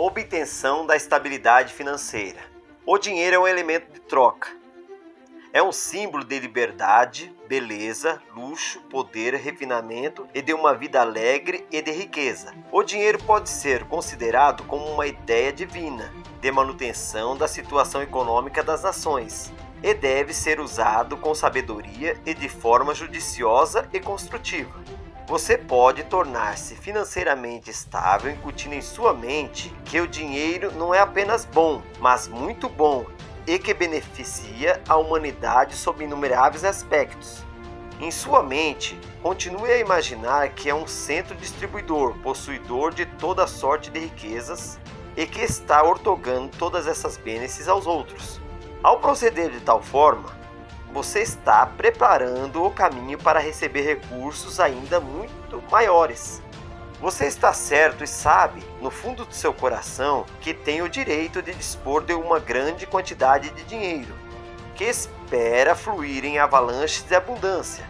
Obtenção da estabilidade financeira. O dinheiro é um elemento de troca. É um símbolo de liberdade, beleza, luxo, poder, refinamento e de uma vida alegre e de riqueza. O dinheiro pode ser considerado como uma ideia divina de manutenção da situação econômica das nações e deve ser usado com sabedoria e de forma judiciosa e construtiva. Você pode tornar-se financeiramente estável incutindo em sua mente que o dinheiro não é apenas bom, mas muito bom e que beneficia a humanidade sob inumeráveis aspectos. Em sua mente, continue a imaginar que é um centro distribuidor, possuidor de toda sorte de riquezas e que está ortogando todas essas bênçãos aos outros. Ao proceder de tal forma, você está preparando o caminho para receber recursos ainda muito maiores. Você está certo e sabe, no fundo do seu coração, que tem o direito de dispor de uma grande quantidade de dinheiro, que espera fluir em avalanches de abundância.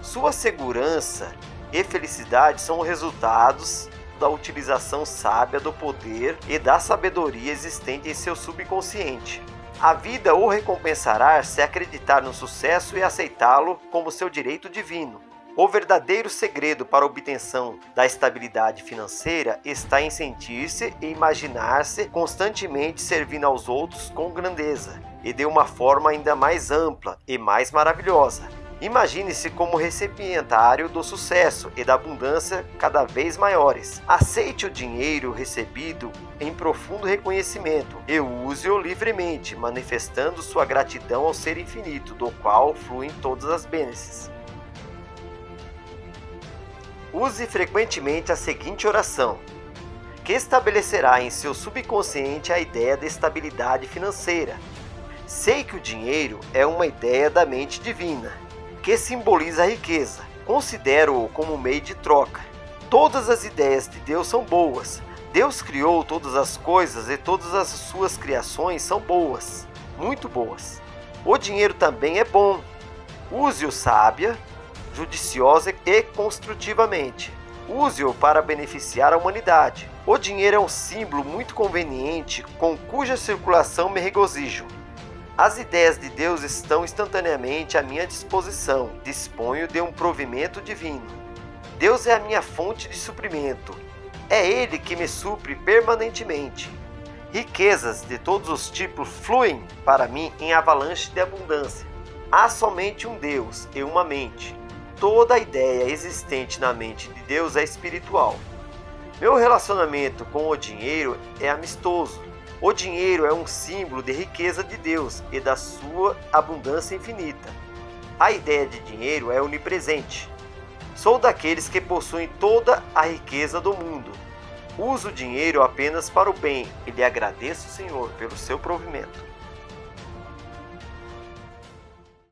Sua segurança e felicidade são resultados da utilização sábia do poder e da sabedoria existente em seu subconsciente. A vida o recompensará se acreditar no sucesso e aceitá-lo como seu direito divino. O verdadeiro segredo para a obtenção da estabilidade financeira está em sentir-se e imaginar-se constantemente servindo aos outros com grandeza e de uma forma ainda mais ampla e mais maravilhosa. Imagine-se como recipientário do sucesso e da abundância cada vez maiores. Aceite o dinheiro recebido em profundo reconhecimento e use-o livremente, manifestando sua gratidão ao ser infinito, do qual fluem todas as bênçãos. Use frequentemente a seguinte oração, que estabelecerá em seu subconsciente a ideia de estabilidade financeira. Sei que o dinheiro é uma ideia da mente divina que simboliza a riqueza. Considero-o como meio de troca. Todas as ideias de Deus são boas. Deus criou todas as coisas e todas as suas criações são boas, muito boas. O dinheiro também é bom. Use-o sábia, judiciosa e construtivamente. Use-o para beneficiar a humanidade. O dinheiro é um símbolo muito conveniente com cuja circulação me regozijo. As ideias de Deus estão instantaneamente à minha disposição. Disponho de um provimento divino. Deus é a minha fonte de suprimento. É Ele que me supre permanentemente. Riquezas de todos os tipos fluem para mim em avalanche de abundância. Há somente um Deus e uma mente. Toda ideia existente na mente de Deus é espiritual. Meu relacionamento com o dinheiro é amistoso o dinheiro é um símbolo de riqueza de Deus e da sua abundância infinita. A ideia de dinheiro é onipresente. Sou daqueles que possuem toda a riqueza do mundo. Uso o dinheiro apenas para o bem e lhe agradeço, Senhor, pelo seu provimento.